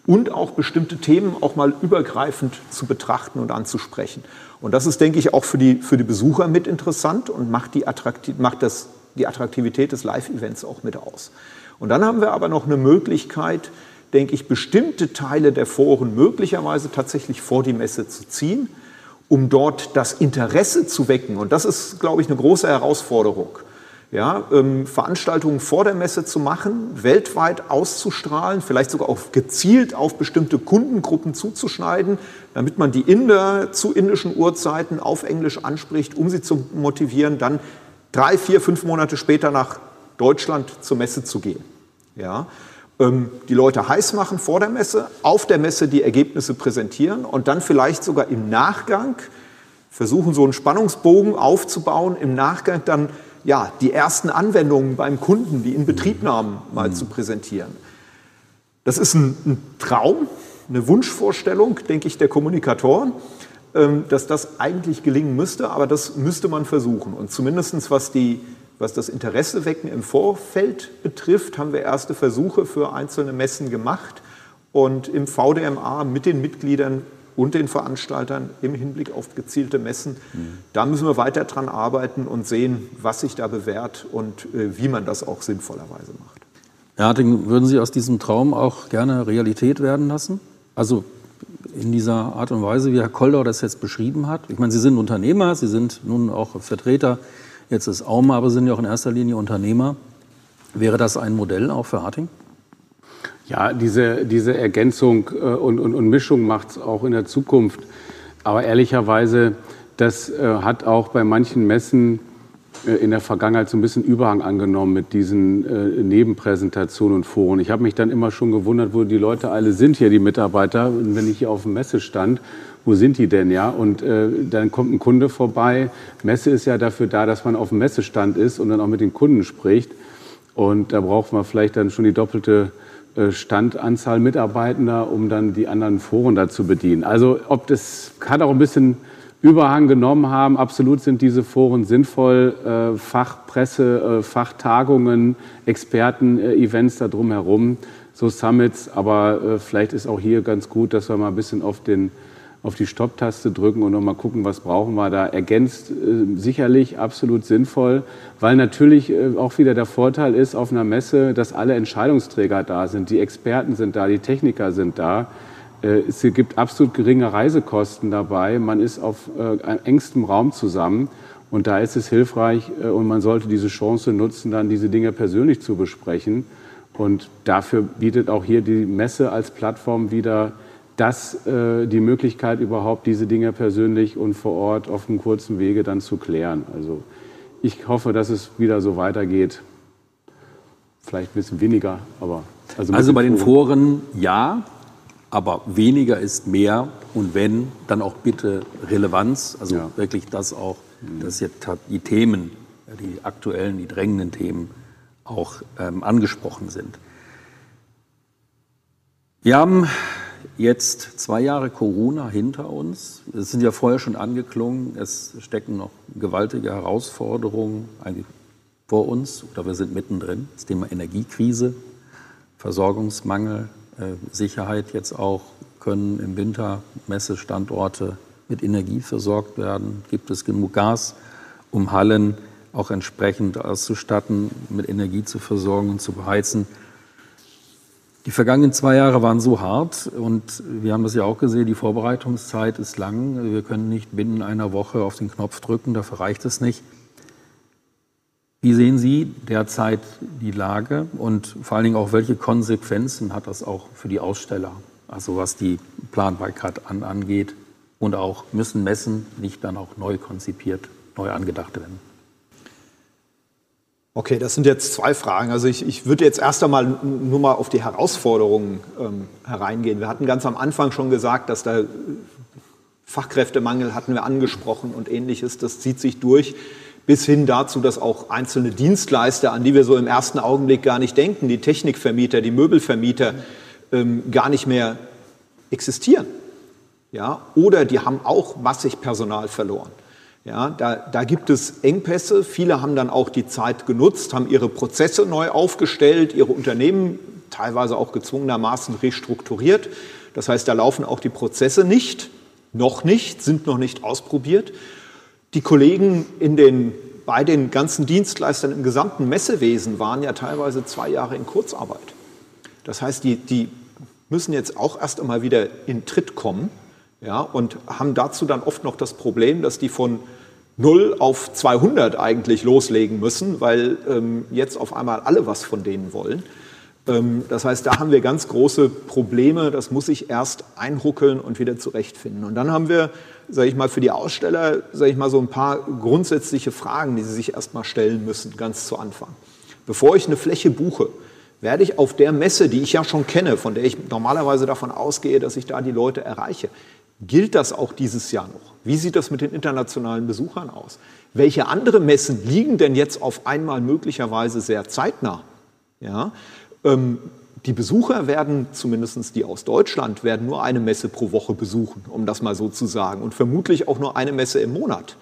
und auch bestimmte Themen auch mal übergreifend zu betrachten und anzusprechen. Und das ist, denke ich, auch für die, für die Besucher mit interessant und macht, die Attraktiv macht das die Attraktivität des Live-Events auch mit aus. Und dann haben wir aber noch eine Möglichkeit, denke ich, bestimmte Teile der Foren möglicherweise tatsächlich vor die Messe zu ziehen, um dort das Interesse zu wecken. Und das ist, glaube ich, eine große Herausforderung. Ja, ähm, Veranstaltungen vor der Messe zu machen, weltweit auszustrahlen, vielleicht sogar auch gezielt auf bestimmte Kundengruppen zuzuschneiden, damit man die Inder zu indischen Uhrzeiten auf Englisch anspricht, um sie zu motivieren, dann drei, vier, fünf Monate später nach Deutschland zur Messe zu gehen. Ja, ähm, die Leute heiß machen vor der Messe, auf der Messe die Ergebnisse präsentieren und dann vielleicht sogar im Nachgang versuchen, so einen Spannungsbogen aufzubauen, im Nachgang dann ja, die ersten Anwendungen beim Kunden, die Inbetriebnahmen mal mhm. zu präsentieren. Das ist ein, ein Traum, eine Wunschvorstellung, denke ich, der Kommunikatoren. Ähm, dass das eigentlich gelingen müsste, aber das müsste man versuchen. Und zumindest was, die, was das Interesse wecken im Vorfeld betrifft, haben wir erste Versuche für einzelne Messen gemacht und im VDMA mit den Mitgliedern und den Veranstaltern im Hinblick auf gezielte Messen. Da müssen wir weiter dran arbeiten und sehen, was sich da bewährt und äh, wie man das auch sinnvollerweise macht. Herr Harting, würden Sie aus diesem Traum auch gerne Realität werden lassen? Also in dieser Art und Weise, wie Herr Koldau das jetzt beschrieben hat. Ich meine, Sie sind Unternehmer, Sie sind nun auch Vertreter jetzt ist Auma, aber sind ja auch in erster Linie Unternehmer. Wäre das ein Modell auch für Harting? Ja, diese, diese Ergänzung äh, und, und, und Mischung macht es auch in der Zukunft. Aber ehrlicherweise, das äh, hat auch bei manchen Messen äh, in der Vergangenheit so ein bisschen Überhang angenommen mit diesen Nebenpräsentationen und Foren. Ich habe mich dann immer schon gewundert, wo die Leute alle sind hier, die Mitarbeiter. Wenn ich hier auf dem Messe stand, wo sind die denn, ja? Und äh, dann kommt ein Kunde vorbei. Messe ist ja dafür da, dass man auf dem Messestand ist und dann auch mit den Kunden spricht. Und da braucht man vielleicht dann schon die doppelte äh, Standanzahl Mitarbeitender, um dann die anderen Foren da zu bedienen. Also ob das hat auch ein bisschen Überhang genommen haben. Absolut sind diese Foren sinnvoll. Äh, Fachpresse, äh, Fachtagungen, Experten, Events da drumherum, so Summits. Aber vielleicht ist auch hier ganz gut, dass wir mal ein bisschen auf, den, auf die Stopptaste drücken und noch mal gucken, was brauchen wir da. Ergänzt äh, sicherlich absolut sinnvoll, weil natürlich äh, auch wieder der Vorteil ist auf einer Messe, dass alle Entscheidungsträger da sind. Die Experten sind da, die Techniker sind da. Äh, es gibt absolut geringe Reisekosten dabei. Man ist auf äh, engstem Raum zusammen. Und da ist es hilfreich äh, und man sollte diese Chance nutzen, dann diese Dinge persönlich zu besprechen. Und dafür bietet auch hier die Messe als Plattform wieder das, äh, die Möglichkeit, überhaupt diese Dinge persönlich und vor Ort auf einem kurzen Wege dann zu klären. Also ich hoffe, dass es wieder so weitergeht. Vielleicht ein bisschen weniger, aber. Also, also bei den Foren ja, aber weniger ist mehr und wenn, dann auch bitte Relevanz, also ja. wirklich das auch, mhm. dass jetzt die Themen, die aktuellen, die drängenden Themen auch ähm, angesprochen sind. Wir haben jetzt zwei Jahre Corona hinter uns. Es sind ja vorher schon angeklungen, es stecken noch gewaltige Herausforderungen vor uns oder wir sind mittendrin. Das Thema Energiekrise, Versorgungsmangel, äh, Sicherheit jetzt auch, können im Winter Messestandorte mit Energie versorgt werden? Gibt es genug Gas, um Hallen auch entsprechend auszustatten, mit Energie zu versorgen und zu beheizen? Die vergangenen zwei Jahre waren so hart und wir haben das ja auch gesehen, die Vorbereitungszeit ist lang. Wir können nicht binnen einer Woche auf den Knopf drücken, dafür reicht es nicht. Wie sehen Sie derzeit die Lage und vor allen Dingen auch, welche Konsequenzen hat das auch für die Aussteller? Also was die Planbarkeit an, angeht und auch müssen Messen nicht dann auch neu konzipiert, neu angedacht werden? Okay, das sind jetzt zwei Fragen. Also ich, ich würde jetzt erst einmal nur mal auf die Herausforderungen ähm, hereingehen. Wir hatten ganz am Anfang schon gesagt, dass da Fachkräftemangel hatten wir angesprochen und ähnliches. Das zieht sich durch bis hin dazu, dass auch einzelne Dienstleister, an die wir so im ersten Augenblick gar nicht denken, die Technikvermieter, die Möbelvermieter, ähm, gar nicht mehr existieren. Ja? Oder die haben auch massig Personal verloren. Ja, da, da gibt es Engpässe. Viele haben dann auch die Zeit genutzt, haben ihre Prozesse neu aufgestellt, ihre Unternehmen teilweise auch gezwungenermaßen restrukturiert. Das heißt, da laufen auch die Prozesse nicht, noch nicht, sind noch nicht ausprobiert. Die Kollegen in den, bei den ganzen Dienstleistern im gesamten Messewesen waren ja teilweise zwei Jahre in Kurzarbeit. Das heißt, die, die müssen jetzt auch erst einmal wieder in Tritt kommen ja, und haben dazu dann oft noch das Problem, dass die von 0 auf 200 eigentlich loslegen müssen, weil ähm, jetzt auf einmal alle was von denen wollen. Ähm, das heißt, da haben wir ganz große Probleme. Das muss sich erst einruckeln und wieder zurechtfinden. Und dann haben wir, sage ich mal, für die Aussteller, sage ich mal, so ein paar grundsätzliche Fragen, die sie sich erst mal stellen müssen, ganz zu Anfang. Bevor ich eine Fläche buche, werde ich auf der Messe, die ich ja schon kenne, von der ich normalerweise davon ausgehe, dass ich da die Leute erreiche, Gilt das auch dieses Jahr noch? Wie sieht das mit den internationalen Besuchern aus? Welche andere Messen liegen denn jetzt auf einmal möglicherweise sehr zeitnah? Ja, ähm, die Besucher werden, zumindest die aus Deutschland, werden nur eine Messe pro Woche besuchen, um das mal so zu sagen, und vermutlich auch nur eine Messe im Monat.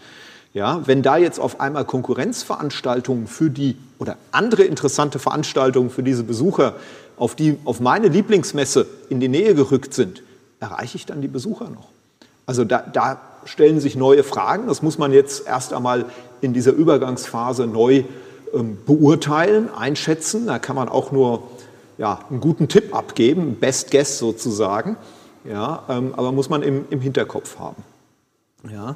Ja, wenn da jetzt auf einmal Konkurrenzveranstaltungen für die oder andere interessante Veranstaltungen für diese Besucher auf, die, auf meine Lieblingsmesse in die Nähe gerückt sind, erreiche ich dann die Besucher noch? Also da, da stellen sich neue Fragen. Das muss man jetzt erst einmal in dieser Übergangsphase neu ähm, beurteilen, einschätzen. Da kann man auch nur ja, einen guten Tipp abgeben, Best Guess sozusagen. Ja, ähm, aber muss man im, im Hinterkopf haben. Ja.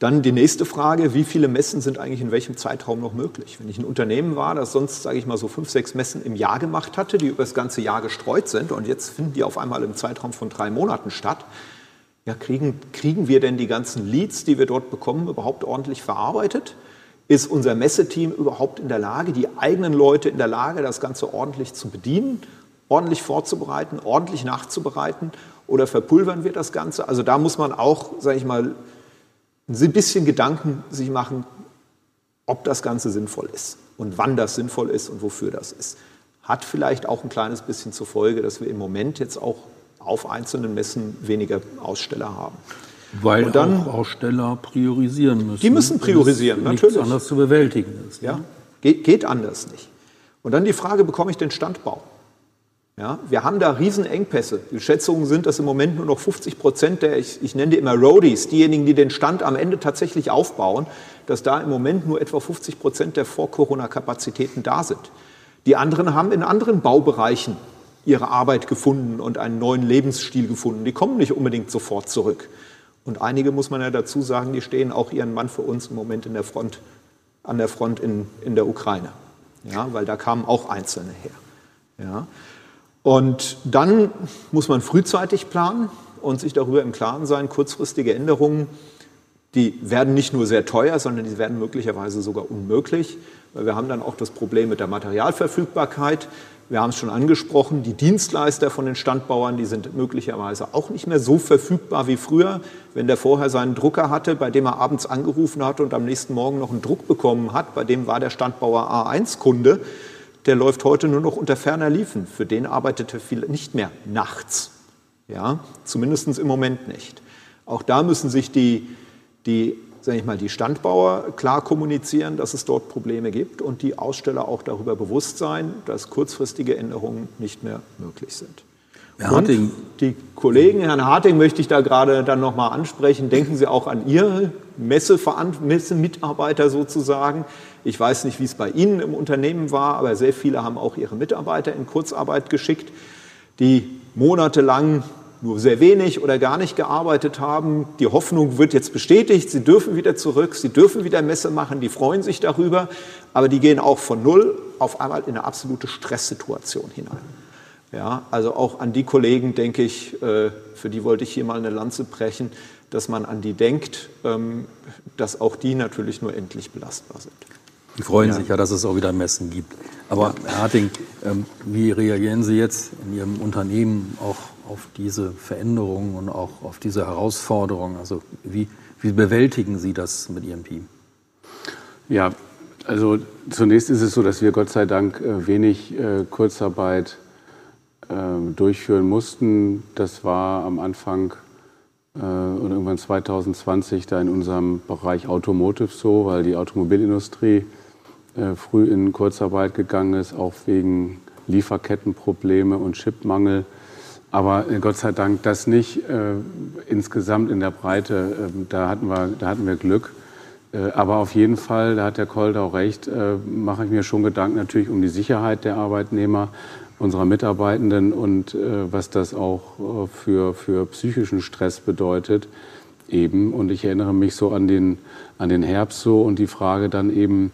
Dann die nächste Frage, wie viele Messen sind eigentlich in welchem Zeitraum noch möglich? Wenn ich ein Unternehmen war, das sonst, sage ich mal, so fünf, sechs Messen im Jahr gemacht hatte, die über das ganze Jahr gestreut sind und jetzt finden die auf einmal im Zeitraum von drei Monaten statt, ja, kriegen, kriegen wir denn die ganzen Leads, die wir dort bekommen, überhaupt ordentlich verarbeitet? Ist unser Messeteam überhaupt in der Lage, die eigenen Leute in der Lage, das Ganze ordentlich zu bedienen, ordentlich vorzubereiten, ordentlich nachzubereiten? Oder verpulvern wir das Ganze? Also da muss man auch, sage ich mal, ein bisschen Gedanken sich machen, ob das Ganze sinnvoll ist und wann das sinnvoll ist und wofür das ist. Hat vielleicht auch ein kleines bisschen zur Folge, dass wir im Moment jetzt auch auf einzelnen Messen weniger Aussteller haben. Weil dann, auch Aussteller priorisieren müssen. Die müssen priorisieren, natürlich. Nichts anders zu bewältigen ist. Ne? Ja, geht, geht anders nicht. Und dann die Frage, bekomme ich den Standbau? Ja, wir haben da Riesenengpässe. Die Schätzungen sind, dass im Moment nur noch 50 Prozent der, ich, ich nenne die immer Roadies, diejenigen, die den Stand am Ende tatsächlich aufbauen, dass da im Moment nur etwa 50 Prozent der Vor-Corona-Kapazitäten da sind. Die anderen haben in anderen Baubereichen ihre Arbeit gefunden und einen neuen Lebensstil gefunden. Die kommen nicht unbedingt sofort zurück. Und einige, muss man ja dazu sagen, die stehen auch ihren Mann für uns im Moment in der Front, an der Front in, in der Ukraine. Ja, weil da kamen auch Einzelne her. Ja. Und dann muss man frühzeitig planen und sich darüber im Klaren sein, kurzfristige Änderungen, die werden nicht nur sehr teuer, sondern die werden möglicherweise sogar unmöglich, weil wir haben dann auch das Problem mit der Materialverfügbarkeit. Wir haben es schon angesprochen, die Dienstleister von den Standbauern, die sind möglicherweise auch nicht mehr so verfügbar wie früher. Wenn der vorher seinen Drucker hatte, bei dem er abends angerufen hat und am nächsten Morgen noch einen Druck bekommen hat, bei dem war der Standbauer A1-Kunde, der läuft heute nur noch unter ferner Liefen. Für den arbeitet er viel, nicht mehr nachts. Ja, zumindest im Moment nicht. Auch da müssen sich die, die, sag ich mal, die Standbauer klar kommunizieren, dass es dort Probleme gibt und die Aussteller auch darüber bewusst sein, dass kurzfristige Änderungen nicht mehr möglich sind. Herr Harting. Die Kollegen, Herrn Harting möchte ich da gerade dann nochmal ansprechen. Denken Sie auch an Ihre Messemitarbeiter sozusagen. Ich weiß nicht, wie es bei Ihnen im Unternehmen war, aber sehr viele haben auch ihre Mitarbeiter in Kurzarbeit geschickt, die monatelang nur sehr wenig oder gar nicht gearbeitet haben. Die Hoffnung wird jetzt bestätigt, sie dürfen wieder zurück, sie dürfen wieder Messe machen, die freuen sich darüber, aber die gehen auch von null auf einmal in eine absolute Stresssituation hinein. Ja, also auch an die Kollegen denke ich, äh, für die wollte ich hier mal eine Lanze brechen, dass man an die denkt, ähm, dass auch die natürlich nur endlich belastbar sind. Die freuen ja. sich ja, dass es auch wieder Messen gibt. Aber. Herr Harting, ähm, wie reagieren Sie jetzt in Ihrem Unternehmen auch auf diese Veränderungen und auch auf diese Herausforderungen? Also wie, wie bewältigen Sie das mit Ihrem Team? Ja, also zunächst ist es so, dass wir Gott sei Dank äh, wenig äh, Kurzarbeit äh, durchführen mussten. Das war am Anfang und irgendwann 2020 da in unserem Bereich Automotive so, weil die Automobilindustrie früh in Kurzarbeit gegangen ist, auch wegen Lieferkettenprobleme und Chipmangel. Aber Gott sei Dank das nicht äh, insgesamt in der Breite. Äh, da, hatten wir, da hatten wir Glück. Äh, aber auf jeden Fall, da hat der Kold auch recht, äh, mache ich mir schon Gedanken natürlich um die Sicherheit der Arbeitnehmer, unserer Mitarbeitenden und äh, was das auch für, für psychischen Stress bedeutet. Eben. Und ich erinnere mich so an den, an den Herbst so und die Frage dann eben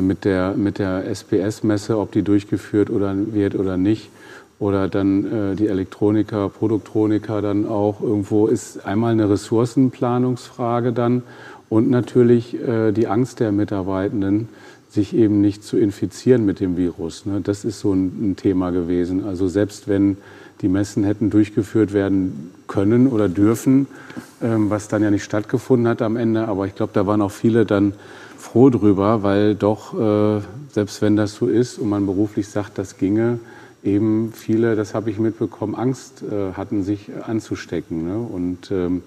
mit der, mit der SPS-Messe, ob die durchgeführt oder, wird oder nicht oder dann äh, die Elektroniker, Produktroniker dann auch irgendwo ist einmal eine Ressourcenplanungsfrage dann und natürlich äh, die Angst der Mitarbeitenden, sich eben nicht zu infizieren mit dem Virus. Ne? Das ist so ein, ein, Thema gewesen. Also selbst wenn die Messen hätten durchgeführt werden können oder dürfen, ähm, was dann ja nicht stattgefunden hat am Ende, aber ich glaube, da waren auch viele dann froh drüber, weil doch, äh, selbst wenn das so ist und man beruflich sagt, das ginge, eben viele, das habe ich mitbekommen, Angst äh, hatten, sich anzustecken. Ne? Und ähm,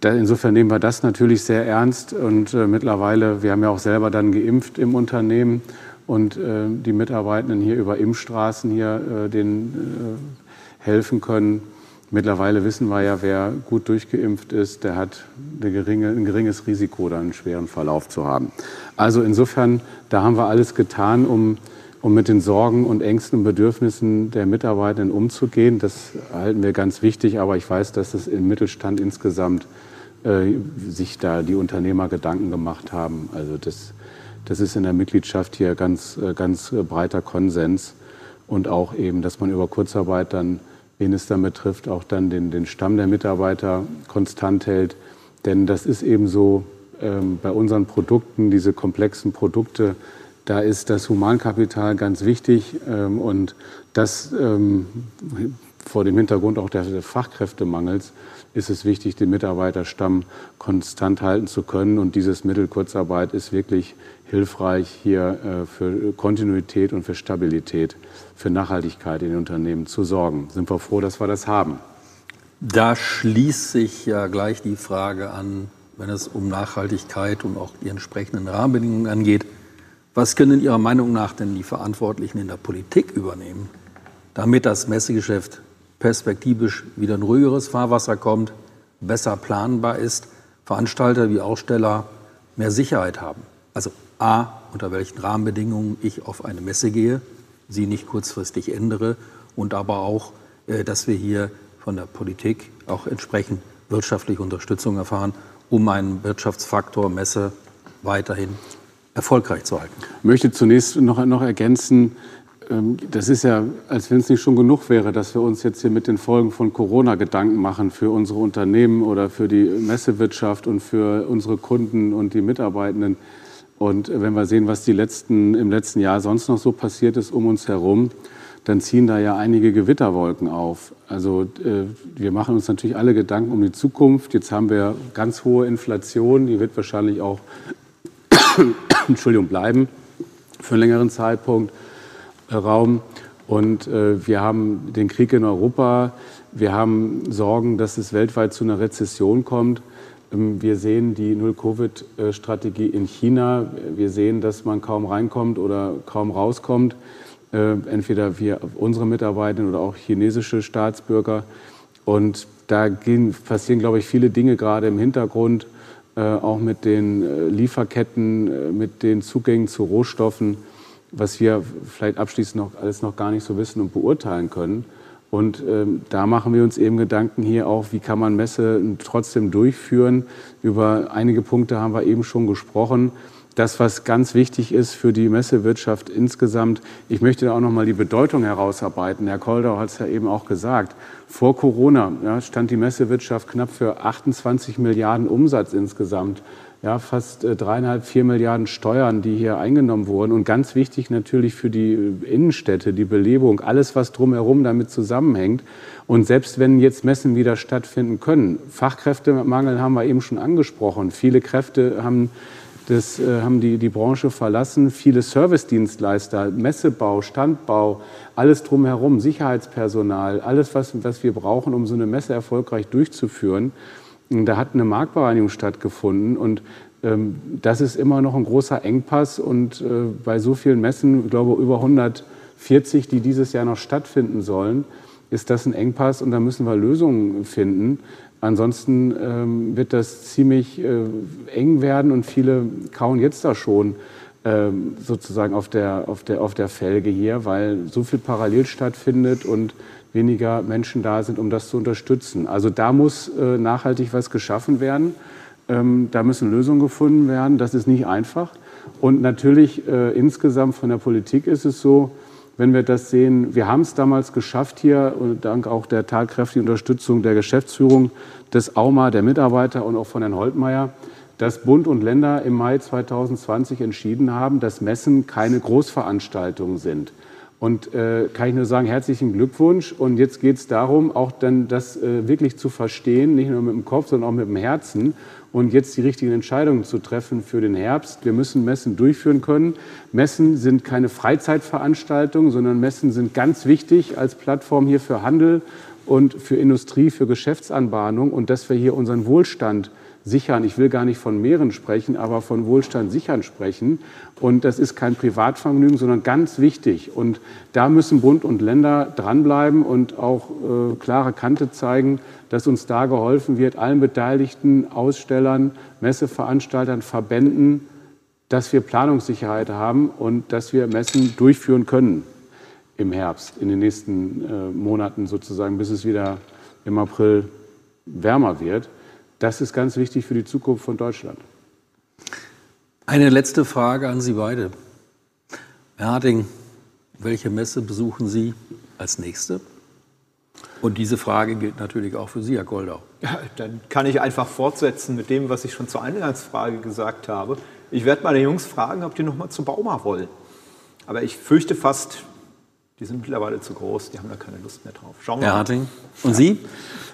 da, insofern nehmen wir das natürlich sehr ernst. Und äh, mittlerweile, wir haben ja auch selber dann geimpft im Unternehmen und äh, die Mitarbeitenden hier über Impfstraßen hier äh, denen äh, helfen können. Mittlerweile wissen wir ja, wer gut durchgeimpft ist, der hat geringe, ein geringes Risiko, dann einen schweren Verlauf zu haben. Also insofern, da haben wir alles getan, um um mit den Sorgen und Ängsten und Bedürfnissen der Mitarbeitenden umzugehen. Das halten wir ganz wichtig, aber ich weiß, dass es im Mittelstand insgesamt äh, sich da die Unternehmer Gedanken gemacht haben. Also das, das ist in der Mitgliedschaft hier ganz, äh, ganz breiter Konsens und auch eben, dass man über Kurzarbeit dann, wen es dann betrifft, auch dann den, den Stamm der Mitarbeiter konstant hält. Denn das ist eben so ähm, bei unseren Produkten, diese komplexen Produkte, da ist das Humankapital ganz wichtig ähm, und das ähm, vor dem Hintergrund auch des Fachkräftemangels ist es wichtig, den Mitarbeiterstamm konstant halten zu können. Und dieses Mittel Kurzarbeit ist wirklich hilfreich hier äh, für Kontinuität und für Stabilität, für Nachhaltigkeit in den Unternehmen zu sorgen. Sind wir froh, dass wir das haben. Da schließt sich ja gleich die Frage an, wenn es um Nachhaltigkeit und auch die entsprechenden Rahmenbedingungen angeht. Was können Ihrer Meinung nach denn die Verantwortlichen in der Politik übernehmen, damit das Messegeschäft perspektivisch wieder ein ruhigeres Fahrwasser kommt, besser planbar ist, Veranstalter wie Aussteller mehr Sicherheit haben? Also a, unter welchen Rahmenbedingungen ich auf eine Messe gehe, sie nicht kurzfristig ändere und aber auch, äh, dass wir hier von der Politik auch entsprechend wirtschaftliche Unterstützung erfahren, um einen Wirtschaftsfaktor Messe weiterhin erfolgreich zu halten. Ich möchte zunächst noch, noch ergänzen, ähm, das ist ja, als wenn es nicht schon genug wäre, dass wir uns jetzt hier mit den Folgen von Corona Gedanken machen für unsere Unternehmen oder für die Messewirtschaft und für unsere Kunden und die Mitarbeitenden. Und wenn wir sehen, was letzten, im letzten Jahr sonst noch so passiert ist um uns herum, dann ziehen da ja einige Gewitterwolken auf. Also äh, wir machen uns natürlich alle Gedanken um die Zukunft. Jetzt haben wir ganz hohe Inflation, die wird wahrscheinlich auch (coughs) Entschuldigung, bleiben für einen längeren Zeitpunkt äh, Raum. Und äh, wir haben den Krieg in Europa. Wir haben Sorgen, dass es weltweit zu einer Rezession kommt. Ähm, wir sehen die Null-Covid-Strategie in China. Wir sehen, dass man kaum reinkommt oder kaum rauskommt. Äh, entweder wir, unsere Mitarbeiter oder auch chinesische Staatsbürger. Und da gehen, passieren, glaube ich, viele Dinge gerade im Hintergrund. Äh, auch mit den äh, Lieferketten, mit den Zugängen zu Rohstoffen, was wir vielleicht abschließend noch alles noch gar nicht so wissen und beurteilen können. Und ähm, da machen wir uns eben Gedanken hier auch, wie kann man Messe trotzdem durchführen. Über einige Punkte haben wir eben schon gesprochen das, was ganz wichtig ist für die Messewirtschaft insgesamt. Ich möchte da auch noch mal die Bedeutung herausarbeiten. Herr Koldau hat es ja eben auch gesagt. Vor Corona ja, stand die Messewirtschaft knapp für 28 Milliarden Umsatz insgesamt. Ja, fast äh, dreieinhalb, vier Milliarden Steuern, die hier eingenommen wurden. Und ganz wichtig natürlich für die Innenstädte, die Belebung, alles, was drumherum damit zusammenhängt. Und selbst wenn jetzt Messen wieder stattfinden können, Fachkräftemangel haben wir eben schon angesprochen. Viele Kräfte haben Das äh, haben die, die Branche verlassen. Viele Servicedienstleister, Messebau, Standbau, alles drumherum, Sicherheitspersonal, alles, was, was wir brauchen, um so eine Messe erfolgreich durchzuführen. Da hat eine Marktbereinigung stattgefunden und ähm, das ist immer noch ein großer Engpass und äh, bei so vielen Messen, ich glaube über 140, die dieses Jahr noch stattfinden sollen, ist das ein Engpass und da müssen wir Lösungen finden. Ansonsten ähm, wird das ziemlich äh, eng werden und viele kauen jetzt da schon ähm, sozusagen auf der, auf, der, auf der Felge hier, weil so viel parallel stattfindet und weniger Menschen da sind, um das zu unterstützen. Also da muss äh, nachhaltig was geschaffen werden. Ähm, da müssen Lösungen gefunden werden. Das ist nicht einfach. Und natürlich äh, insgesamt von der Politik ist es so, wenn wir das sehen, wir haben es damals geschafft hier, und dank auch der tatkräftigen Unterstützung der Geschäftsführung des AUMA, der Mitarbeiter und auch von Herrn Holtmeier, dass Bund und Länder im Mai 2020 entschieden haben, dass Messen keine Großveranstaltungen sind. Und äh, kann ich nur sagen, herzlichen Glückwunsch. Und jetzt geht es darum, auch dann das äh, wirklich zu verstehen, nicht nur mit dem Kopf, sondern auch mit dem Herzen und jetzt die richtigen Entscheidungen zu treffen für den Herbst. Wir müssen Messen durchführen können. Messen sind keine Freizeitveranstaltungen, sondern Messen sind ganz wichtig als Plattform hier für Handel und für Industrie, für Geschäftsanbahnung und dass wir hier unseren Wohlstand sichern. Ich will gar nicht von Meeren sprechen, aber von Wohlstand sichern sprechen. Und das ist kein Privatvergnügen, sondern ganz wichtig. Und da müssen Bund und Länder dranbleiben und auch äh, klare Kante zeigen, dass uns da geholfen wird, allen Beteiligten, Ausstellern, Messeveranstaltern, Verbänden, dass wir Planungssicherheit haben und dass wir Messen durchführen können im Herbst, in den nächsten äh, Monaten sozusagen, bis es wieder im April wärmer wird. Das ist ganz wichtig für die Zukunft von Deutschland. Eine letzte Frage an Sie beide. Herr Harting, welche Messe besuchen Sie als nächste? Und diese Frage gilt natürlich auch für Sie, Herr Goldau. Ja, dann kann ich einfach fortsetzen mit dem, was ich schon zur Eingangsfrage gesagt habe. Ich werde meine Jungs fragen, ob die noch mal zu Bauma wollen. Aber ich fürchte fast, die sind mittlerweile zu groß, die haben da keine Lust mehr drauf. Schauen wir Herr Harting, und Sie?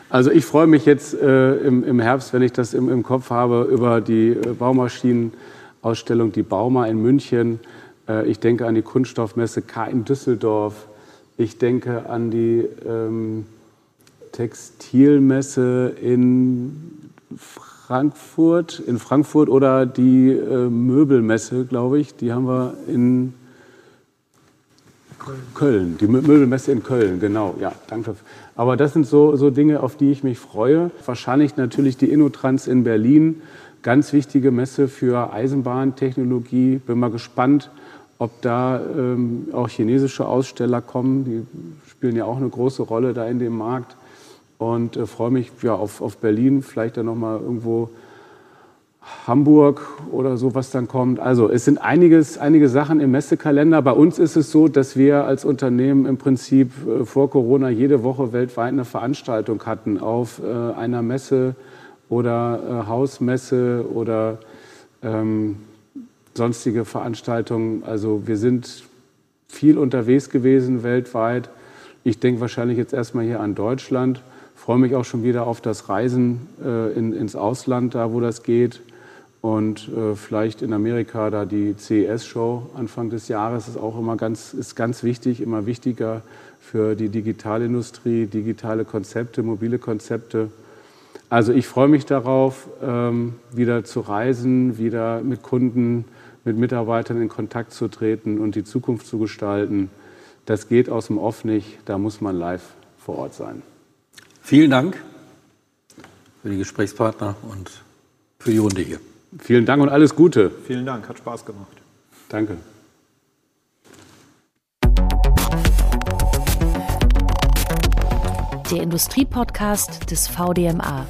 Also ich freue mich jetzt äh, im, im, Herbst, wenn ich das im, im Kopf habe, über die äh, Baumashienenausstellung, die Bauma in München. Äh, ich denke an die Kunststoffmesse K in Düsseldorf. Ich denke an die ähm, Textilmesse in Frankfurt, in Frankfurt oder die äh, Möbelmesse, glaube ich. Die haben wir in Köln. Die Möbelmesse in Köln, genau. Ja, danke. Aber das sind so, so Dinge, auf die ich mich freue. Wahrscheinlich natürlich die Innotrans in Berlin. Ganz wichtige Messe für Eisenbahntechnologie. Bin mal gespannt, ob da ähm, auch chinesische Aussteller kommen. Die spielen ja auch eine große Rolle da in dem Markt. Und äh, freue mich ja, auf, auf Berlin, vielleicht dann nochmal irgendwo Hamburg oder so, was dann kommt. Also es sind einiges, einige Sachen im Messekalender. Bei uns ist es so, dass wir als Unternehmen im Prinzip äh, vor Corona jede Woche weltweit eine Veranstaltung hatten auf äh, einer Messe oder äh, Hausmesse oder ähm, sonstige Veranstaltungen. Also wir sind viel unterwegs gewesen weltweit. Ich denke wahrscheinlich jetzt erstmal hier an Deutschland. Freue mich auch schon wieder auf das Reisen äh, in, ins Ausland, da wo das geht. Und äh, vielleicht in Amerika da die CES-Show Anfang des Jahres ist auch immer ganz, ist ganz wichtig, immer wichtiger für die Digitalindustrie, digitale Konzepte, mobile Konzepte. Also ich freue mich darauf, ähm, wieder zu reisen, wieder mit Kunden, mit Mitarbeitern in Kontakt zu treten und die Zukunft zu gestalten. Das geht aus dem Off nicht, da muss man live vor Ort sein. Vielen Dank für die Gesprächspartner und für die Runde hier. Vielen Dank und alles Gute. Vielen Dank, hat Spaß gemacht. Danke. Der Industriepodcast des VDMA.